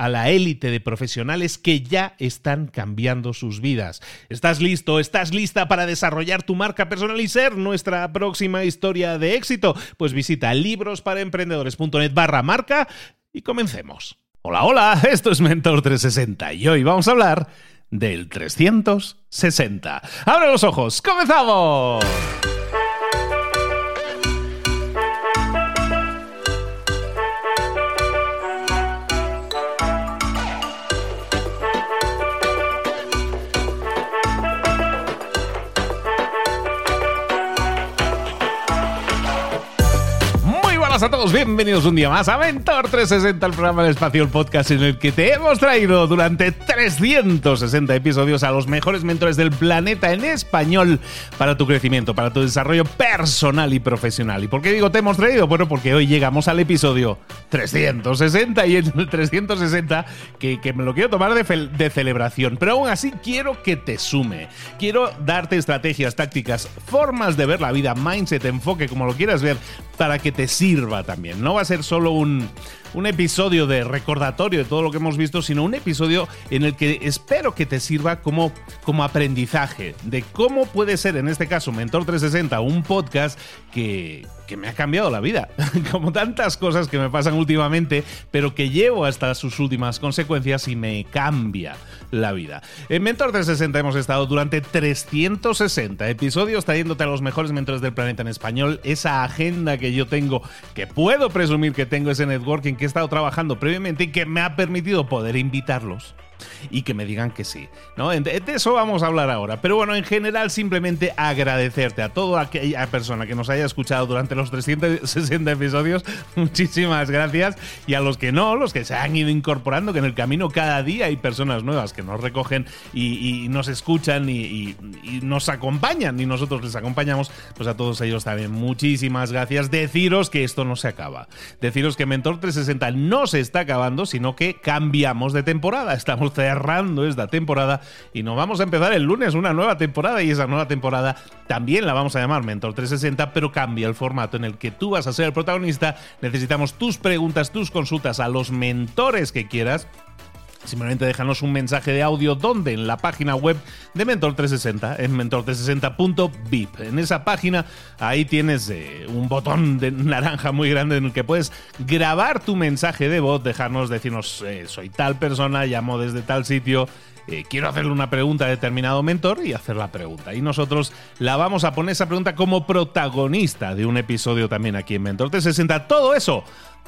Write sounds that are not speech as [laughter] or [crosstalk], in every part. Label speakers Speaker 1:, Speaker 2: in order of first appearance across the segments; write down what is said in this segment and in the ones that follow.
Speaker 1: a la élite de profesionales que ya están cambiando sus vidas. ¿Estás listo? ¿Estás lista para desarrollar tu marca personal y ser nuestra próxima historia de éxito? Pues visita librosparaemprendedores.net barra marca y comencemos. Hola, hola, [laughs] esto es Mentor 360 y hoy vamos a hablar del 360. ¡Abre los ojos! ¡Comenzamos! Bienvenidos un día más a Mentor 360, el programa del espacio, el podcast en el que te hemos traído durante 360 episodios a los mejores mentores del planeta en español para tu crecimiento, para tu desarrollo personal y profesional. ¿Y por qué digo te hemos traído? Bueno, porque hoy llegamos al episodio 360 y el 360 que, que me lo quiero tomar de, de celebración, pero aún así quiero que te sume. Quiero darte estrategias, tácticas, formas de ver la vida, mindset, enfoque, como lo quieras ver, para que te sirva también. No va a ser solo un, un episodio de recordatorio de todo lo que hemos visto, sino un episodio en el que espero que te sirva como, como aprendizaje de cómo puede ser, en este caso, Mentor 360, un podcast que, que me ha cambiado la vida, [laughs] como tantas cosas que me pasan últimamente, pero que llevo hasta sus últimas consecuencias y me cambia la vida. En Mentor 360 hemos estado durante 360 episodios trayéndote a los mejores mentores del planeta en español, esa agenda que yo tengo, que puedo presumir que tengo ese networking que he estado trabajando previamente y que me ha permitido poder invitarlos y que me digan que sí. ¿no? De eso vamos a hablar ahora. Pero bueno, en general simplemente agradecerte a toda aquella persona que nos haya escuchado durante los 360 episodios. [laughs] Muchísimas gracias. Y a los que no, los que se han ido incorporando, que en el camino cada día hay personas nuevas que nos recogen y, nos escuchan y, y, nos acompañan y nosotros les acompañamos, pues a todos ellos también muchísimas gracias. Deciros que esto no se acaba. Deciros que Mentor 360 no se está acabando, sino que cambiamos de temporada. Estamos cerrando esta temporada y nos vamos a empezar el lunes una nueva temporada y esa nueva temporada también la vamos a llamar Mentor 360, pero cambia el formato en el que tú vas a ser el protagonista. Necesitamos tus preguntas, tus consultas a los mentores que quieras Simplemente déjanos un mensaje de audio donde en la página web de Mentor 360, en mentor360.vip. En esa página ahí tienes eh, un botón de naranja muy grande en el que puedes grabar tu mensaje de voz, dejarnos decirnos eh, soy tal persona, llamo desde tal sitio, eh, quiero hacerle una pregunta a determinado mentor y hacer la pregunta. Y nosotros la vamos a poner esa pregunta como protagonista de un episodio también aquí en Mentor 360. Todo eso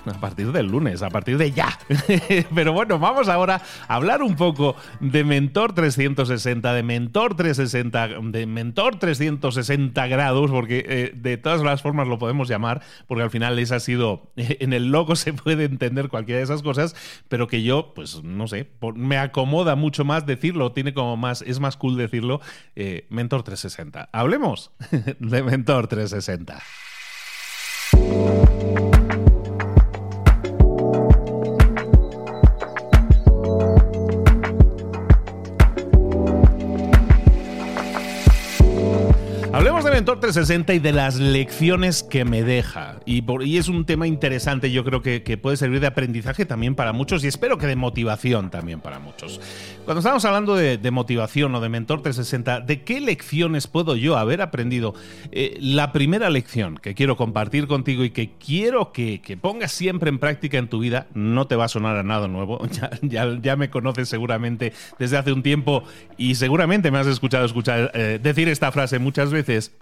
Speaker 1: a partir del lunes, a partir de ya. [laughs] Pero bueno, vamos ahora a hablar un poco de Mentor 360, de Mentor 360, de Mentor 360 grados, porque eh, de todas las formas lo podemos llamar, porque al final esa ha sido, en el logo se puede entender cualquiera de esas cosas, pero que yo, pues no sé, me acomoda mucho más decirlo, tiene como más, es más cool decirlo, eh, Mentor 360. Hablemos [laughs] de Mentor 360. Mentor 360 y de las lecciones que me deja. Y, es un tema interesante, yo creo que, puede servir de aprendizaje también para muchos y espero que de motivación también para muchos. Cuando estamos hablando de, motivación o de Mentor 360, ¿de qué lecciones puedo yo haber aprendido? Eh, la primera lección que quiero compartir contigo y que quiero que, pongas siempre en práctica en tu vida, no te va a sonar a nada nuevo, [laughs] ya, ya, me conoces seguramente desde hace un tiempo y seguramente me has escuchado escuchar, eh, decir esta frase muchas veces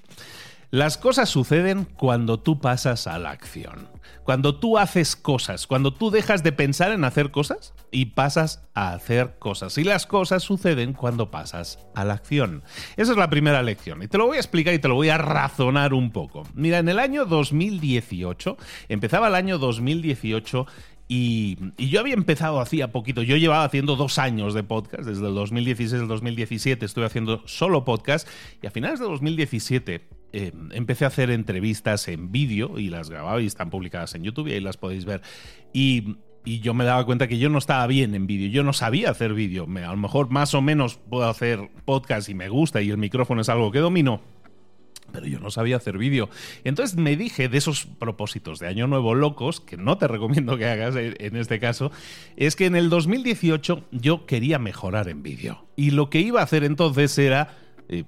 Speaker 1: las cosas suceden cuando tú pasas a la acción. Cuando tú haces cosas, cuando tú dejas de pensar en hacer cosas y pasas a hacer cosas. Y las cosas suceden cuando pasas a la acción. Esa es la primera lección. Y te lo voy a explicar y te lo voy a razonar un poco. Mira, en el año 2018, empezaba el año 2018 y, yo había empezado hacía poquito, yo llevaba haciendo dos años de podcast, desde el 2016 al 2017 estuve haciendo solo podcast y a finales de 2017 eh, empecé a hacer entrevistas en vídeo y las grababa y están publicadas en YouTube y ahí las podéis ver. Y, y yo me daba cuenta que yo no estaba bien en vídeo, yo no sabía hacer vídeo, a lo mejor más o menos puedo hacer podcast y me gusta y el micrófono es algo que domino pero yo no sabía hacer vídeo. Entonces me dije de esos propósitos de Año Nuevo locos, que no te recomiendo que hagas en este caso, es que en el 2018 yo quería mejorar en vídeo. Y lo que iba a hacer entonces era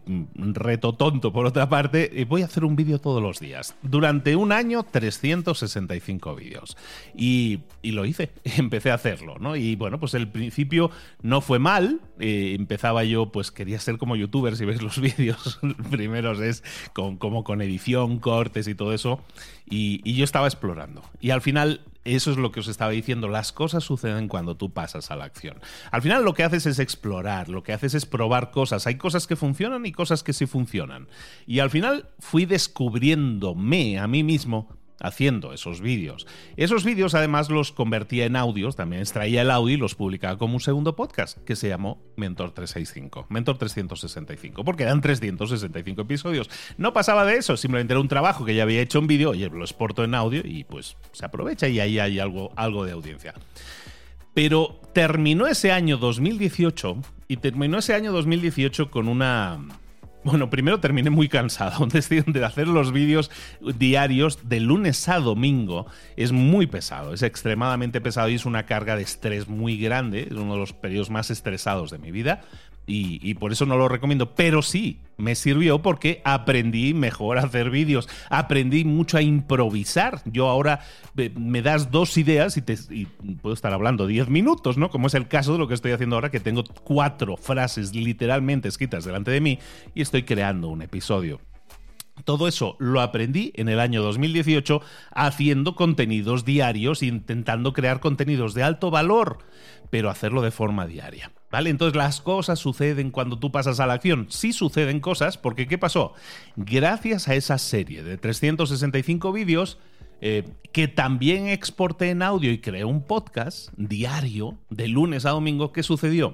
Speaker 1: un reto tonto por otra parte, voy a hacer un vídeo todos los días. Durante un año, 365 vídeos. Y, lo hice, [laughs] empecé a hacerlo, ¿no? Y bueno, pues el principio no fue mal. Eh, empezaba yo, pues quería ser como youtuber, si ves los [laughs] vídeos primeros es con, como con edición, cortes y todo eso. Y, y yo estaba explorando. Y al final eso es lo que os estaba diciendo. Las cosas suceden cuando tú pasas a la acción. Al final lo que haces es explorar, lo que haces es probar cosas. Hay cosas que funcionan y cosas que sí funcionan. Y al final fui descubriéndome a mí mismo haciendo esos vídeos. Esos vídeos además los convertía en audios, también extraía el audio y los publicaba como un segundo podcast que se llamó Mentor 365, Mentor 365, porque eran 365 episodios. No pasaba de eso, simplemente era un trabajo que ya había hecho en vídeo, oye, lo exporto en audio y pues se aprovecha y ahí hay algo, algo de audiencia. Pero terminó ese año 2018 y terminó ese año 2018 con una bueno, primero terminé muy cansado [laughs] de hacer los vídeos diarios de lunes a domingo. Es muy pesado, es extremadamente pesado y es una carga de estrés muy grande. Es uno de los periodos más estresados de mi vida y, por eso no lo recomiendo. Pero sí, me sirvió porque aprendí mejor a hacer vídeos, aprendí mucho a improvisar. Yo ahora eh, me das dos ideas y, te, puedo estar hablando 10 minutos, ¿no? Como es el caso de lo que estoy haciendo ahora, que tengo cuatro frases literalmente escritas delante de mí y estoy creando un episodio. Todo eso lo aprendí en el año 2018 haciendo contenidos diarios, intentando crear contenidos de alto valor, pero hacerlo de forma diaria. ¿Vale? Entonces las cosas suceden cuando tú pasas a la acción. Sí suceden cosas, porque ¿qué pasó? Gracias a esa serie de 365 vídeos, eh, que también exporté en audio y creé un podcast diario de lunes a domingo. ¿Qué sucedió?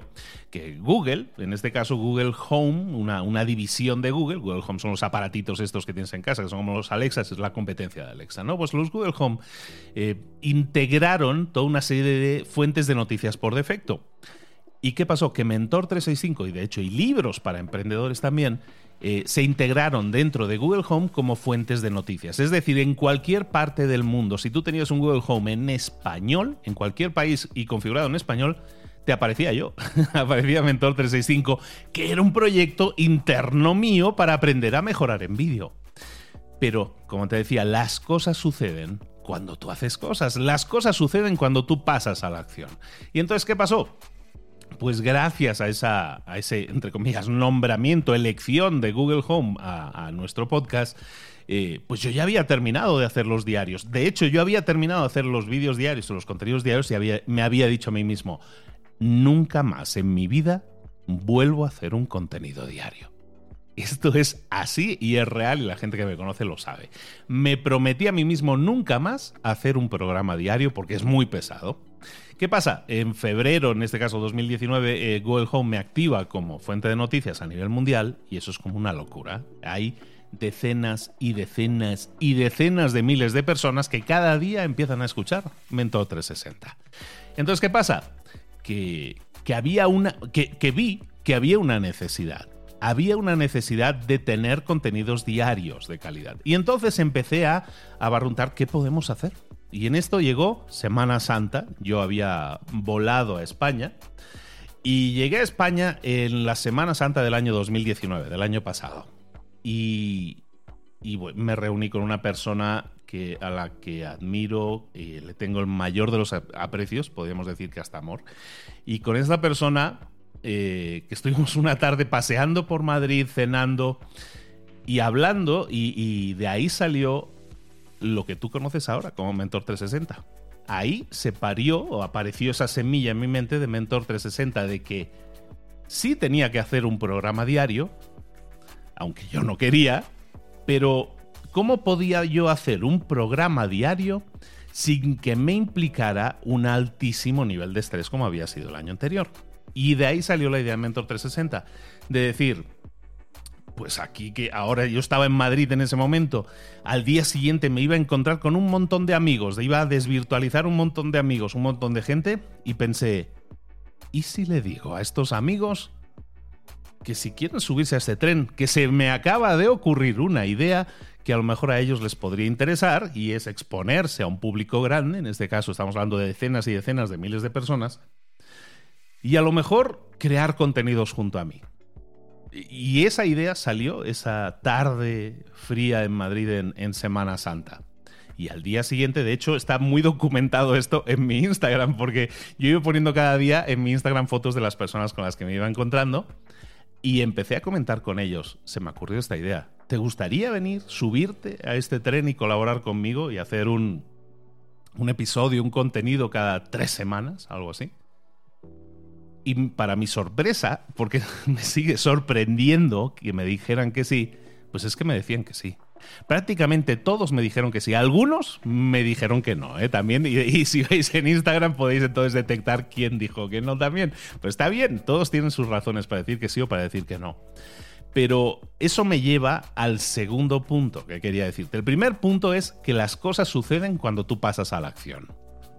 Speaker 1: Que Google, en este caso Google Home, una, una, división de Google, Google Home son los aparatitos estos que tienes en casa, que son como los Alexas, es la competencia de Alexa, ¿no? Pues los Google Home eh, integraron toda una serie de fuentes de noticias por defecto. ¿Y qué pasó? Que Mentor 365, y de hecho y libros para emprendedores también, eh, se integraron dentro de Google Home como fuentes de noticias. Es decir, en cualquier parte del mundo, si tú tenías un Google Home en español, en cualquier país y configurado en español, te aparecía yo, [laughs] aparecía Mentor 365, que era un proyecto interno mío para aprender a mejorar en vídeo. Pero, como te decía, las cosas suceden cuando tú haces cosas, las cosas suceden cuando tú pasas a la acción. ¿Y entonces qué pasó? Pues gracias a, esa, ese, entre comillas, nombramiento, elección de Google Home a, nuestro podcast, eh, pues yo ya había terminado de hacer los diarios. De hecho, yo había terminado de hacer los vídeos diarios o los contenidos diarios y me había dicho a mí mismo, nunca más en mi vida vuelvo a hacer un contenido diario. Esto es así y es real y la gente que me conoce lo sabe. Me prometí a mí mismo nunca más hacer un programa diario porque es muy pesado ¿Qué pasa? En febrero, en este caso 2019, eh, Google Home me activa como fuente de noticias a nivel mundial y eso es como una locura. Hay decenas y decenas y decenas de miles de personas que cada día empiezan a escuchar Mentor 360. Entonces, ¿qué pasa? Que, había una. Que, vi que había una necesidad. Había una necesidad de tener contenidos diarios de calidad. Y entonces empecé a, a barruntar qué podemos hacer. Y en esto llegó Semana Santa. Yo había volado a España. Y llegué a España en la Semana Santa del año 2019, del año pasado. Y, me reuní con una persona que, a la que admiro y le tengo el mayor de los aprecios, podríamos decir que hasta amor. Y con esta persona, eh, que estuvimos una tarde paseando por Madrid, cenando y hablando, y, de ahí salió lo que tú conoces ahora como Mentor 360. Ahí se parió o apareció esa semilla en mi mente de Mentor 360 de que sí tenía que hacer un programa diario, aunque yo no quería, pero ¿cómo podía yo hacer un programa diario sin que me implicara un altísimo nivel de estrés como había sido el año anterior? Y de ahí salió la idea de Mentor 360, de decir, pues aquí que ahora yo estaba en Madrid en ese momento, al día siguiente me iba a encontrar con un montón de amigos, iba a desvirtualizar un montón de amigos, un montón de gente, y pensé, ¿y si le digo a estos amigos que si quieren subirse a este tren, que se me acaba de ocurrir una idea que a lo mejor a ellos les podría interesar y es exponerse a un público grande, en este caso estamos hablando de decenas y decenas de miles de personas, y a lo mejor crear contenidos junto a mí. Y esa idea salió esa tarde fría en Madrid en, Semana Santa. Y al día siguiente, de hecho, está muy documentado esto en mi Instagram, porque yo iba poniendo cada día en mi Instagram fotos de las personas con las que me iba encontrando. Y empecé a comentar con ellos. Se me ocurrió esta idea. ¿Te gustaría venir, subirte a este tren y colaborar conmigo y hacer un, un episodio, un contenido cada tres semanas, algo así? Y para mi sorpresa, porque [laughs] me sigue sorprendiendo que me dijeran que sí, pues es que me decían que sí. Prácticamente todos me dijeron que sí. Algunos me dijeron que no, ¿eh? También. Y, si veis en Instagram podéis entonces detectar quién dijo que no también. Pues está bien, todos tienen sus razones para decir que sí o para decir que no. Pero eso me lleva al segundo punto que quería decirte. El primer punto es que las cosas suceden cuando tú pasas a la acción.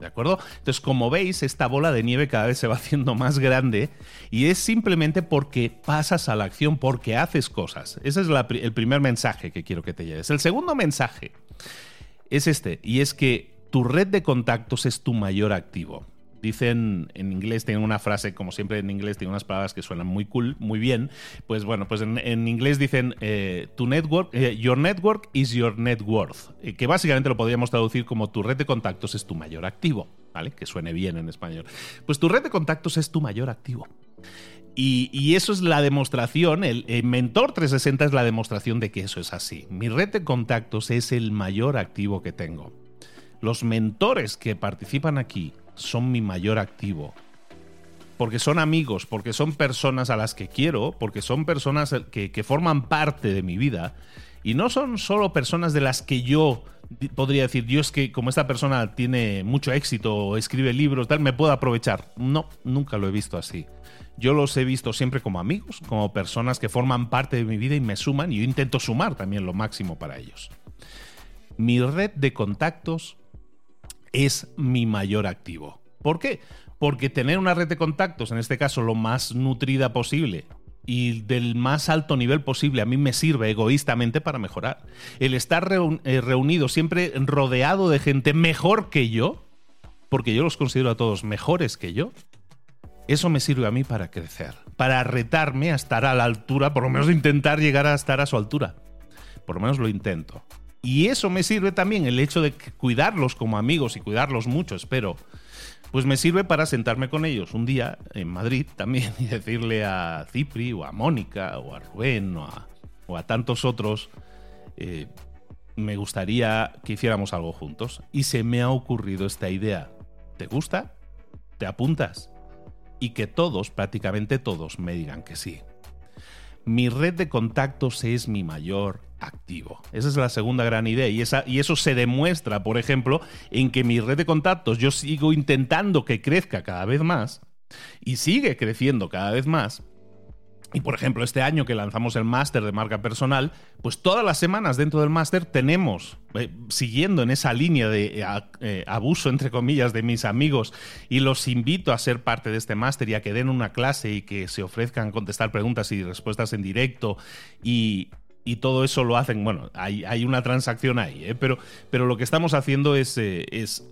Speaker 1: ¿De acuerdo? Entonces, como veis, esta bola de nieve cada vez se va [laughs] haciendo más grande y es simplemente porque pasas a la acción, porque haces cosas. Ese es el primer mensaje que quiero que te lleves. El segundo mensaje es este, y es que tu red de contactos es tu mayor activo. Dicen en inglés, tienen una frase, como siempre en inglés, tienen unas palabras que suenan muy cool, muy bien. Pues bueno, pues en, inglés dicen eh, tu network, eh, your network is your net worth, eh, que básicamente lo podríamos traducir como tu red de contactos es tu mayor activo, ¿vale? Que suene bien en español. Pues tu red de contactos es tu mayor activo. Y, eso es la demostración, el, el, Mentor 360 es la demostración de que eso es así. Mi red de contactos es el mayor activo que tengo. Los mentores que participan aquí son mi mayor activo. Porque son amigos, porque son personas a las que quiero, porque son personas que, forman parte de mi vida. Y no son solo personas de las que yo podría decir, Dios, que como esta persona tiene mucho éxito escribe libros, tal, me puedo aprovechar. No, nunca lo he visto así. Yo los he visto siempre como amigos, como personas que forman parte de mi vida y me suman, y yo intento sumar también lo máximo para ellos. Mi red de contactos es mi mayor activo. ¿Por qué? Porque tener una red de contactos, en este caso lo más nutrida posible, y del más alto nivel posible a mí me sirve egoístamente para mejorar. El estar eh, reunido siempre rodeado de gente mejor que yo, porque yo los considero a todos mejores que yo, eso me sirve a mí para crecer, para retarme a estar a la altura, por lo menos intentar llegar a estar a su altura. Por lo menos lo intento. Y eso me sirve también, el hecho de cuidarlos como amigos y cuidarlos mucho, espero. Pues me sirve para sentarme con ellos un día en Madrid también y decirle a Cipri o a Mónica o a Rubén o a, tantos otros, eh, me gustaría que hiciéramos algo juntos. Y se me ha ocurrido esta idea. ¿Te gusta? ¿Te apuntas? Y que todos, prácticamente todos, me digan que sí. Mi red de contactos es mi mayor activo. Esa es la segunda gran idea y, esa, y eso se demuestra, por ejemplo, en que mi red de contactos yo sigo intentando que crezca cada vez más y sigue creciendo cada vez más y por ejemplo, este año que lanzamos el máster de marca personal, pues todas las semanas dentro del máster tenemos, eh, siguiendo en esa línea de eh, eh, abuso, entre comillas, de mis amigos, y los invito a ser parte de este máster y a que den una clase y que se ofrezcan contestar preguntas y respuestas en directo y, y todo eso lo hacen, bueno, hay, una transacción ahí, ¿eh? pero, lo que estamos haciendo es, eh,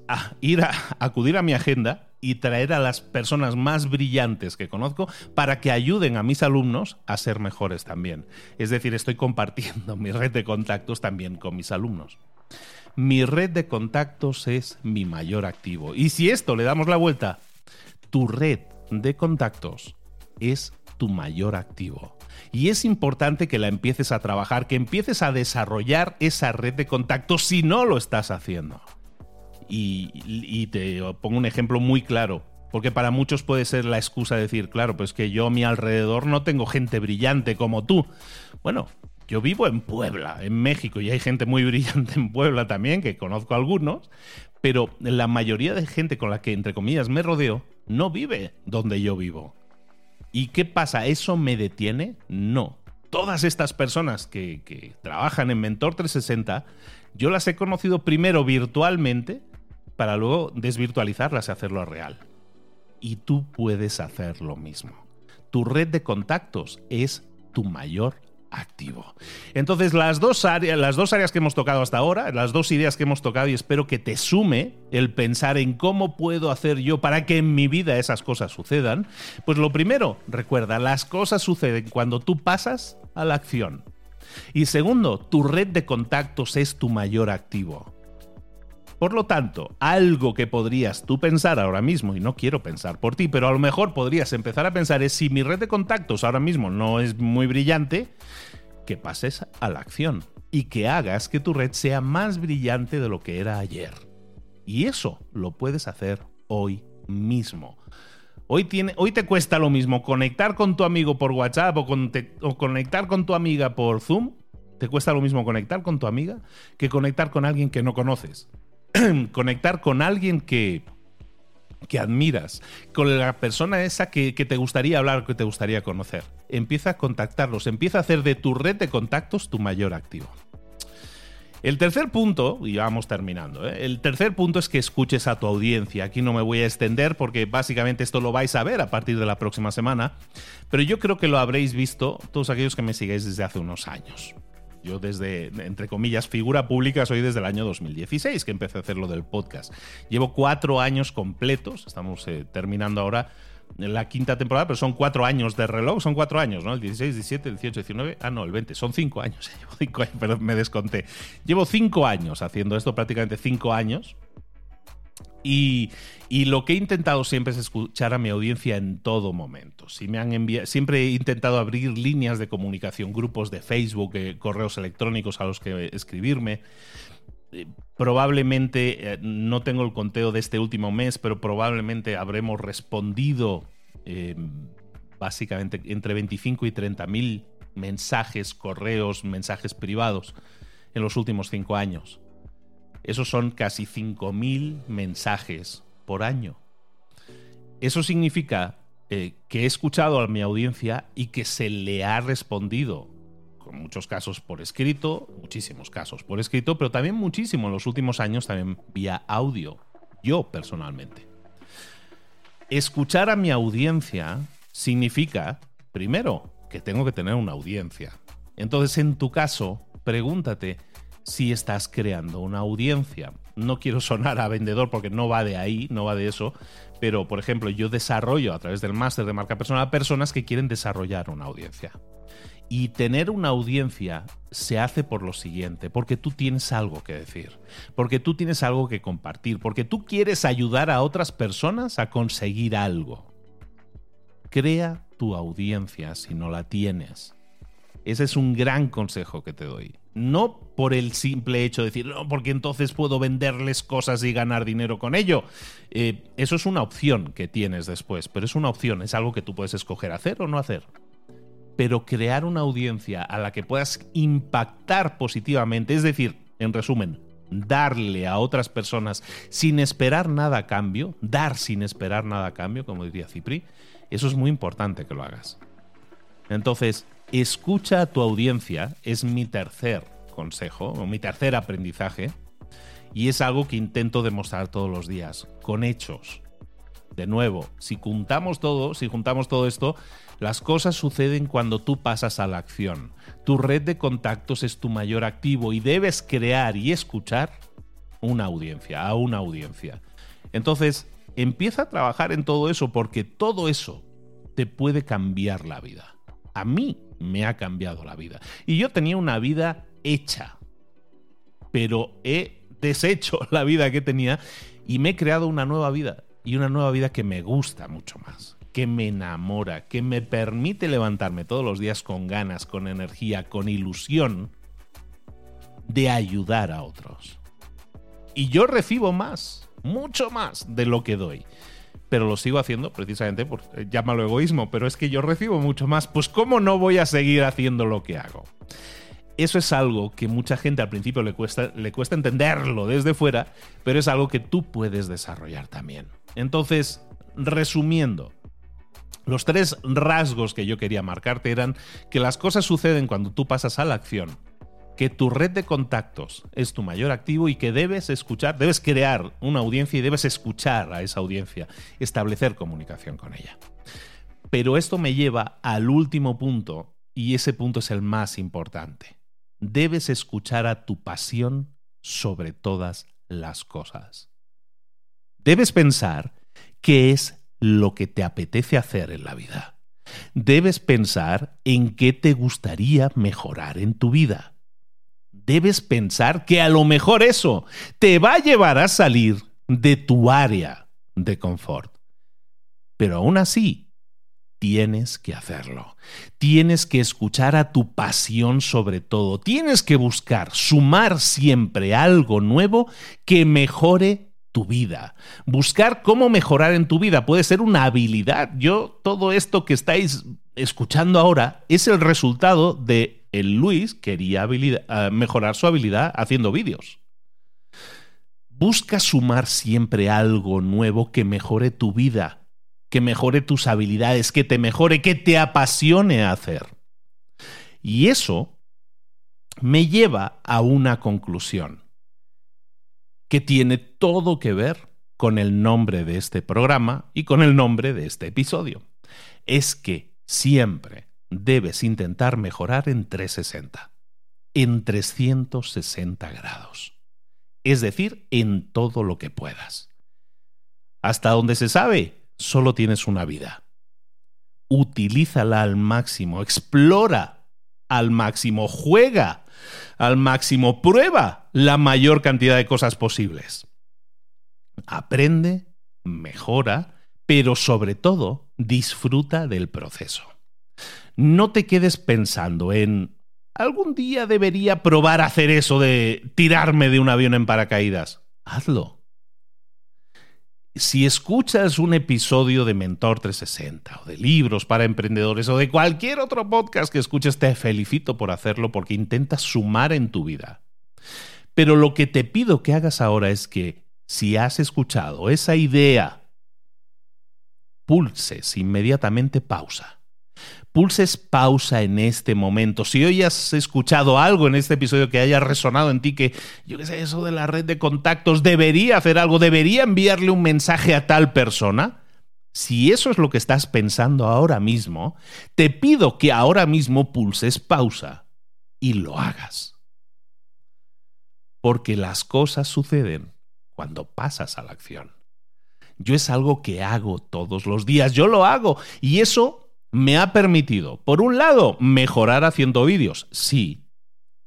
Speaker 1: ah, ir a acudir a mi agenda y traer a las personas más brillantes que conozco para que ayuden a mis alumnos a ser mejores también. Es decir, estoy compartiendo mi red de contactos también con mis alumnos. Mi red de contactos es mi mayor activo. Y si esto le damos la vuelta, tu red de contactos es tu mayor activo. Y es importante que la empieces a trabajar, que empieces a desarrollar esa red de contactos si no lo estás haciendo. Y, te pongo un ejemplo muy claro. Porque para muchos puede ser la excusa de decir, claro, pues que yo a mi alrededor no tengo gente brillante como tú. Bueno, yo vivo en Puebla, en México, y hay gente muy [laughs] brillante en Puebla también, que conozco algunos, pero la mayoría de gente con la que, entre comillas, me rodeo, no vive donde yo vivo. ¿Y qué pasa? ¿Eso me detiene? No. Todas estas personas que, trabajan en Mentor 360, yo las he conocido primero virtualmente para luego desvirtualizarlas y hacerlo real. Y tú puedes hacer lo mismo. Tu red de contactos es tu mayor activo. Entonces, las dos, áreas, las dos áreas que hemos tocado hasta ahora, las dos ideas que hemos tocado, y espero que te sume el pensar en cómo puedo hacer yo para que en mi vida esas cosas sucedan, pues lo primero, recuerda, las cosas suceden cuando tú pasas a la acción. Y segundo, tu red de contactos es tu mayor activo. Por lo tanto, algo que podrías tú pensar ahora mismo, y no quiero pensar por ti, pero a lo mejor podrías empezar a pensar es si mi red de contactos ahora mismo no es muy brillante, que pases a la acción y que hagas que tu red sea más brillante de lo que era ayer. Y eso lo puedes hacer hoy mismo. Hoy, tiene, hoy te cuesta lo mismo conectar con tu amigo por WhatsApp o, o conectar con tu amiga por Zoom. Te cuesta lo mismo conectar con tu amiga que conectar con alguien que no conoces. [clears throat] conectar con alguien que, que admiras, con la persona esa que, te gustaría hablar, que te gustaría conocer. Empieza a contactarlos, empieza a hacer de tu red de contactos tu mayor activo. El tercer punto, y vamos terminando, ¿eh? el tercer punto es que escuches a tu audiencia. Aquí no me voy a extender porque básicamente esto lo vais a ver a partir de la próxima semana, pero yo creo que lo habréis visto todos aquellos que me sigáis desde hace unos años. Yo desde, entre comillas, figura pública soy desde el año 2016 que empecé a hacer lo del podcast. Llevo cuatro años completos, estamos eh, terminando ahora la quinta temporada, pero son cuatro años de reloj, son cuatro años, ¿no? El 16, 17, el 18, 19, ah, no, el 20, son cinco años, [laughs] llevo cinco años, pero me desconté. Llevo cinco años haciendo esto, prácticamente cinco años, y, lo que he intentado siempre es escuchar a mi audiencia en todo momento. Si me han enviado, siempre he intentado abrir líneas de comunicación, grupos de Facebook, eh, correos electrónicos a los que escribirme. Eh, probablemente, eh, no tengo el conteo de este último mes, pero probablemente habremos respondido básicamente entre 25 y 30 mil mensajes, correos, mensajes privados en los últimos cinco años. Esos son casi 5.000 mensajes por año. Eso significa eh, que he escuchado a mi audiencia y que se le ha respondido, con muchos casos por escrito, muchísimos casos por escrito, pero también muchísimo en los últimos años también vía audio, yo personalmente. Escuchar a mi audiencia significa, primero, que tengo que tener una audiencia. Entonces, en tu caso, pregúntate, si estás creando una audiencia. No quiero sonar a vendedor porque no va de ahí, no va de eso, pero por ejemplo yo desarrollo a través del máster de marca personal a personas que quieren desarrollar una audiencia. Y tener una audiencia se hace por lo siguiente, porque tú tienes algo que decir, porque tú tienes algo que compartir, porque tú quieres ayudar a otras personas a conseguir algo. Crea tu audiencia si no la tienes. Ese es un gran consejo que te doy. No por el simple hecho de decir, no, porque entonces puedo venderles cosas y ganar dinero con ello. Eh, eso es una opción que tienes después, pero es una opción, es algo que tú puedes escoger hacer o no hacer. pero crear una audiencia a la que puedas impactar positivamente, es decir, en resumen, darle a otras personas sin esperar nada a cambio, dar sin esperar nada a cambio, como diría Cipri, eso es muy importante que lo hagas. Entonces, escucha a tu audiencia, es mi tercer consejo, o mi tercer aprendizaje, y es algo que intento demostrar todos los días, con hechos. De nuevo, si juntamos todo, si juntamos todo esto, las cosas suceden cuando tú pasas a la acción. Tu red de contactos es tu mayor activo y debes crear y escuchar una audiencia, a una audiencia. Entonces, empieza a trabajar en todo eso porque todo eso te puede cambiar la vida. A mí me ha cambiado la vida. Y yo tenía una vida hecha, pero he deshecho [laughs] la vida que tenía y me he creado una nueva vida. Y una nueva vida que me gusta mucho más que me enamora, que me permite levantarme todos los días con ganas, con energía, con ilusión de ayudar a otros. Y yo recibo más, mucho más de lo que doy. Pero lo sigo haciendo precisamente por, eh, llámalo egoísmo, pero es que yo recibo mucho más. Pues ¿cómo no voy a seguir haciendo lo que hago? Eso es algo que mucha gente al principio le cuesta, le cuesta entenderlo desde fuera, pero es algo que tú puedes desarrollar también. Entonces, resumiendo, los tres rasgos que yo quería marcarte eran que las cosas suceden cuando tú pasas a la acción, que tu red de contactos es tu mayor activo y que debes escuchar, debes crear una audiencia y debes escuchar a esa audiencia, establecer comunicación con ella. Pero esto me lleva al último punto y ese punto es el más importante. Debes escuchar a tu pasión sobre todas las cosas. Debes pensar que es lo que te apetece hacer en la vida. Debes pensar en qué te gustaría mejorar en tu vida. Debes pensar que a lo mejor eso te va a llevar a salir de tu área de confort. Pero aún así, tienes que hacerlo. Tienes que escuchar a tu pasión sobre todo. Tienes que buscar sumar siempre algo nuevo que mejore tu vida. Buscar cómo mejorar en tu vida puede ser una habilidad. Yo, todo esto que estáis escuchando ahora es el resultado de el Luis quería eh, mejorar su habilidad haciendo vídeos. Busca sumar siempre algo nuevo que mejore tu vida, que mejore tus habilidades, que te mejore, que te apasione hacer. Y eso me lleva a una conclusión que tiene todo que ver con el nombre de este programa y con el nombre de este episodio. Es que siempre debes intentar mejorar en 360, en 360 grados. Es decir, en todo lo que puedas. Hasta donde se sabe, solo tienes una vida. Utilízala al máximo, explora al máximo, juega al máximo, prueba la mayor cantidad de cosas posibles. Aprende, mejora, pero sobre todo disfruta del proceso. No te quedes pensando en algún día debería probar hacer eso de tirarme de un avión en paracaídas. Hazlo si escuchas un episodio de Mentor 360 o de libros para emprendedores o de cualquier otro podcast que escuches, te felicito por hacerlo porque intentas sumar en tu vida. Pero lo que te pido que hagas ahora es que si has escuchado esa idea, pulses inmediatamente pausa pulses pausa en este momento. Si hoy has escuchado algo en este episodio que haya resonado en ti, que yo qué sé, eso de la red de contactos, debería hacer algo, debería enviarle un mensaje a tal persona. Si eso es lo que estás pensando ahora mismo, te pido que ahora mismo pulses pausa y lo hagas. Porque las cosas suceden cuando pasas a la acción. Yo es algo que hago todos los días, yo lo hago y eso me ha permitido, por un lado, mejorar haciendo vídeos, sí,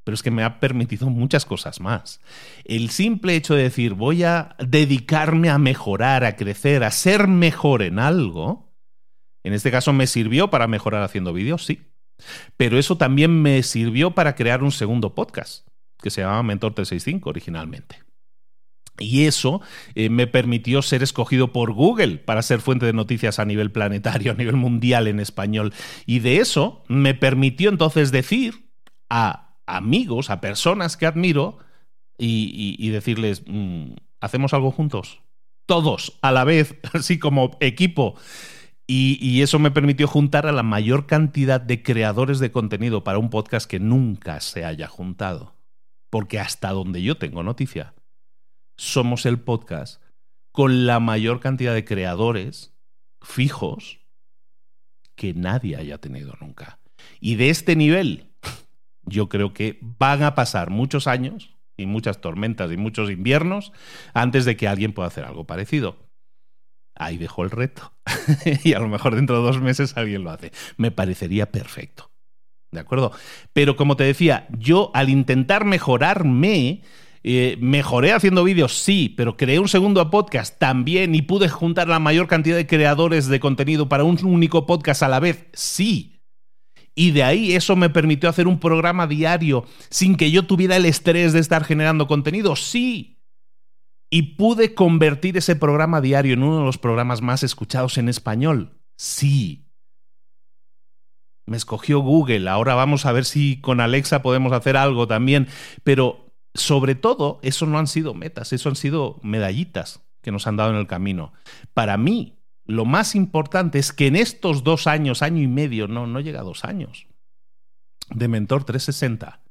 Speaker 1: pero es que me ha permitido muchas cosas más. El simple hecho de decir voy a dedicarme a mejorar, a crecer, a ser mejor en algo, en este caso me sirvió para mejorar haciendo vídeos, sí, pero eso también me sirvió para crear un segundo podcast, que se llamaba Mentor 365 originalmente. Y eso eh, me permitió ser escogido por Google para ser fuente de noticias a nivel planetario, a nivel mundial en español. Y de eso me permitió entonces decir a amigos, a personas que admiro, y, decirles, mm, ¿hacemos algo juntos? Todos, a la vez, [laughs] así como equipo. y, eso me permitió juntar a la mayor cantidad de creadores de contenido para un podcast que nunca se haya juntado. Porque hasta donde yo tengo noticia, somos el podcast con la mayor cantidad de creadores fijos que nadie haya tenido nunca. Y de este nivel, yo creo que van a pasar muchos años y muchas tormentas y muchos inviernos antes de que alguien pueda hacer algo parecido. Ahí dejo el reto. [laughs] y a lo mejor dentro de dos meses alguien lo hace. Me parecería perfecto. ¿De acuerdo? Pero como te decía, yo al intentar mejorarme, eh, mejoré haciendo vídeos, sí, pero creé un segundo podcast también y pude juntar la mayor cantidad de creadores de contenido para un único podcast a la vez, sí. Y de ahí eso me permitió hacer un programa diario sin que yo tuviera el estrés de estar generando contenido, sí. Y pude convertir ese programa diario en uno de los programas más escuchados en español, sí. Me escogió Google, ahora vamos a ver si con Alexa podemos hacer algo también, pero sobre todo, eso no han sido metas, eso han sido medallitas que nos han dado en el camino. Para mí, lo más importante es que en estos dos años, año y medio, no, no llega a dos años, de Mentor 360,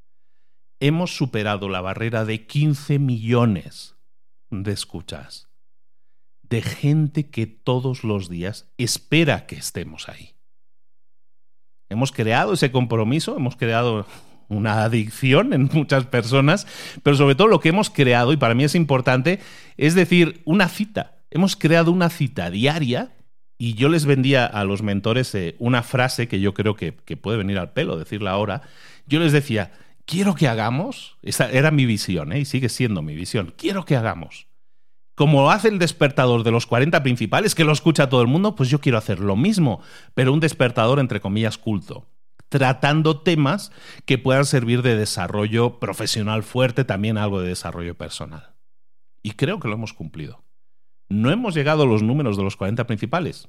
Speaker 1: hemos superado la barrera de 15 millones de escuchas, de gente que todos los días espera que estemos ahí. Hemos creado ese compromiso, hemos creado una adicción en muchas personas, pero sobre todo lo que hemos creado, y para mí es importante, es decir, una cita. Hemos creado una cita diaria y yo les vendía a los mentores eh, una frase que yo creo que, puede venir al pelo decirla ahora. Yo les decía, quiero que hagamos, esa era mi visión ¿eh? y sigue siendo mi visión, quiero que hagamos. Como hace el despertador de los 40 principales, que lo escucha todo el mundo, pues yo quiero hacer lo mismo, pero un despertador entre comillas culto tratando temas que puedan servir de desarrollo profesional fuerte, también algo de desarrollo personal. Y creo que lo hemos cumplido. No hemos llegado a los números de los 40 principales.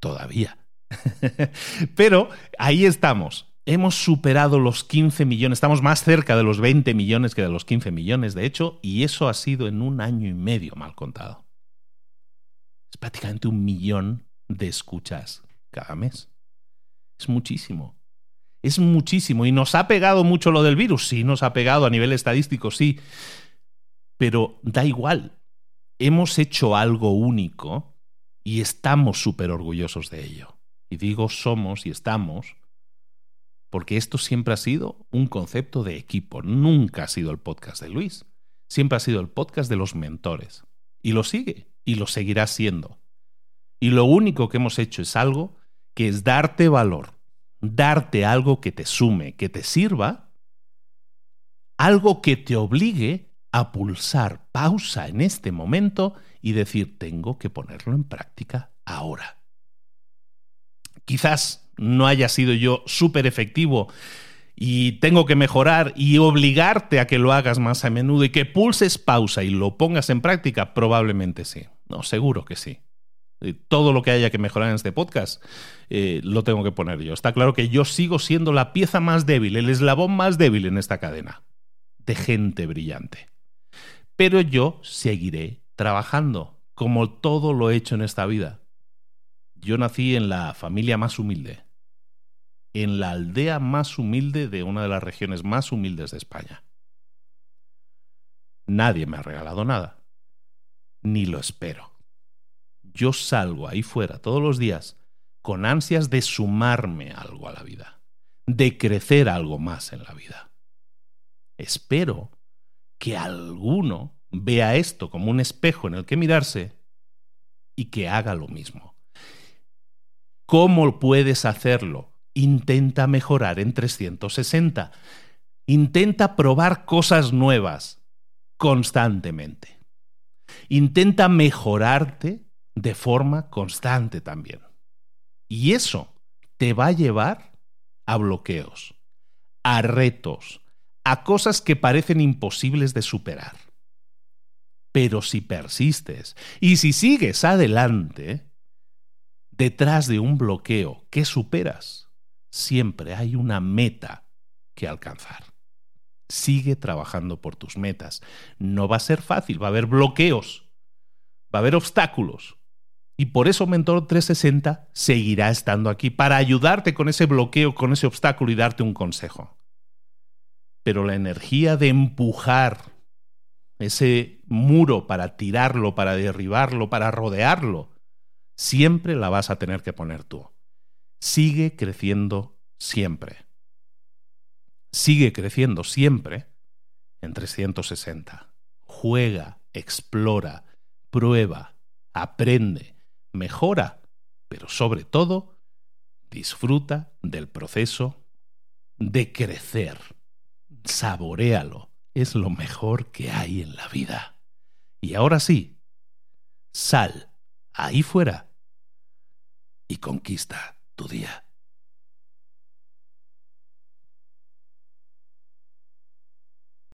Speaker 1: Todavía. [laughs] Pero ahí estamos. Hemos superado los 15 millones, estamos más cerca de los 20 millones que de los 15 millones, de hecho, y eso ha sido en un año y medio mal contado. Es prácticamente un millón de escuchas cada mes. Es muchísimo. Es muchísimo. Y nos ha pegado mucho lo del virus. Sí, nos ha pegado a nivel estadístico, sí. Pero da igual. Hemos hecho algo único y estamos súper orgullosos de ello. Y digo somos y estamos porque esto siempre ha sido un concepto de equipo. Nunca ha sido el podcast de Luis. Siempre ha sido el podcast de los mentores. Y lo sigue y lo seguirá siendo. Y lo único que hemos hecho es algo que es darte valor, darte algo que te sume, que te sirva, algo que te obligue a pulsar pausa en este momento y decir, tengo que ponerlo en práctica ahora. Quizás no haya sido yo súper efectivo y tengo que mejorar y obligarte a que lo hagas más a menudo y que pulses pausa y lo pongas en práctica, probablemente sí. No, seguro que sí. Todo lo que haya que mejorar en este podcast eh, lo tengo que poner yo. Está claro que yo sigo siendo la pieza más débil, el eslabón más débil en esta cadena de gente brillante. Pero yo seguiré trabajando, como todo lo he hecho en esta vida. Yo nací en la familia más humilde, en la aldea más humilde de una de las regiones más humildes de España. Nadie me ha regalado nada, ni lo espero yo salgo ahí fuera todos los días con ansias de sumarme algo a la vida, de crecer algo más en la vida. Espero que alguno vea esto como un espejo en el que mirarse y que haga lo mismo. ¿Cómo puedes hacerlo? Intenta mejorar en 360. Intenta probar cosas nuevas constantemente. Intenta mejorarte de forma constante también. Y eso te va a llevar a bloqueos, a retos, a cosas que parecen imposibles de superar. Pero si persistes y si sigues adelante, detrás de un bloqueo que superas, siempre hay una meta que alcanzar. Sigue trabajando por tus metas. No va a ser fácil, va a haber bloqueos, va a haber obstáculos. Y por eso Mentor 360 seguirá estando aquí para ayudarte con ese bloqueo, con ese obstáculo y darte un consejo. Pero la energía de empujar ese muro para tirarlo, para derribarlo, para rodearlo, siempre la vas a tener que poner tú. Sigue creciendo siempre. Sigue creciendo siempre en 360. Juega, explora, prueba, aprende, mejora, pero sobre todo, disfruta del proceso de crecer. Saboréalo es lo mejor que hay en la vida. Y ahora sí, sal ahí fuera y conquista tu día.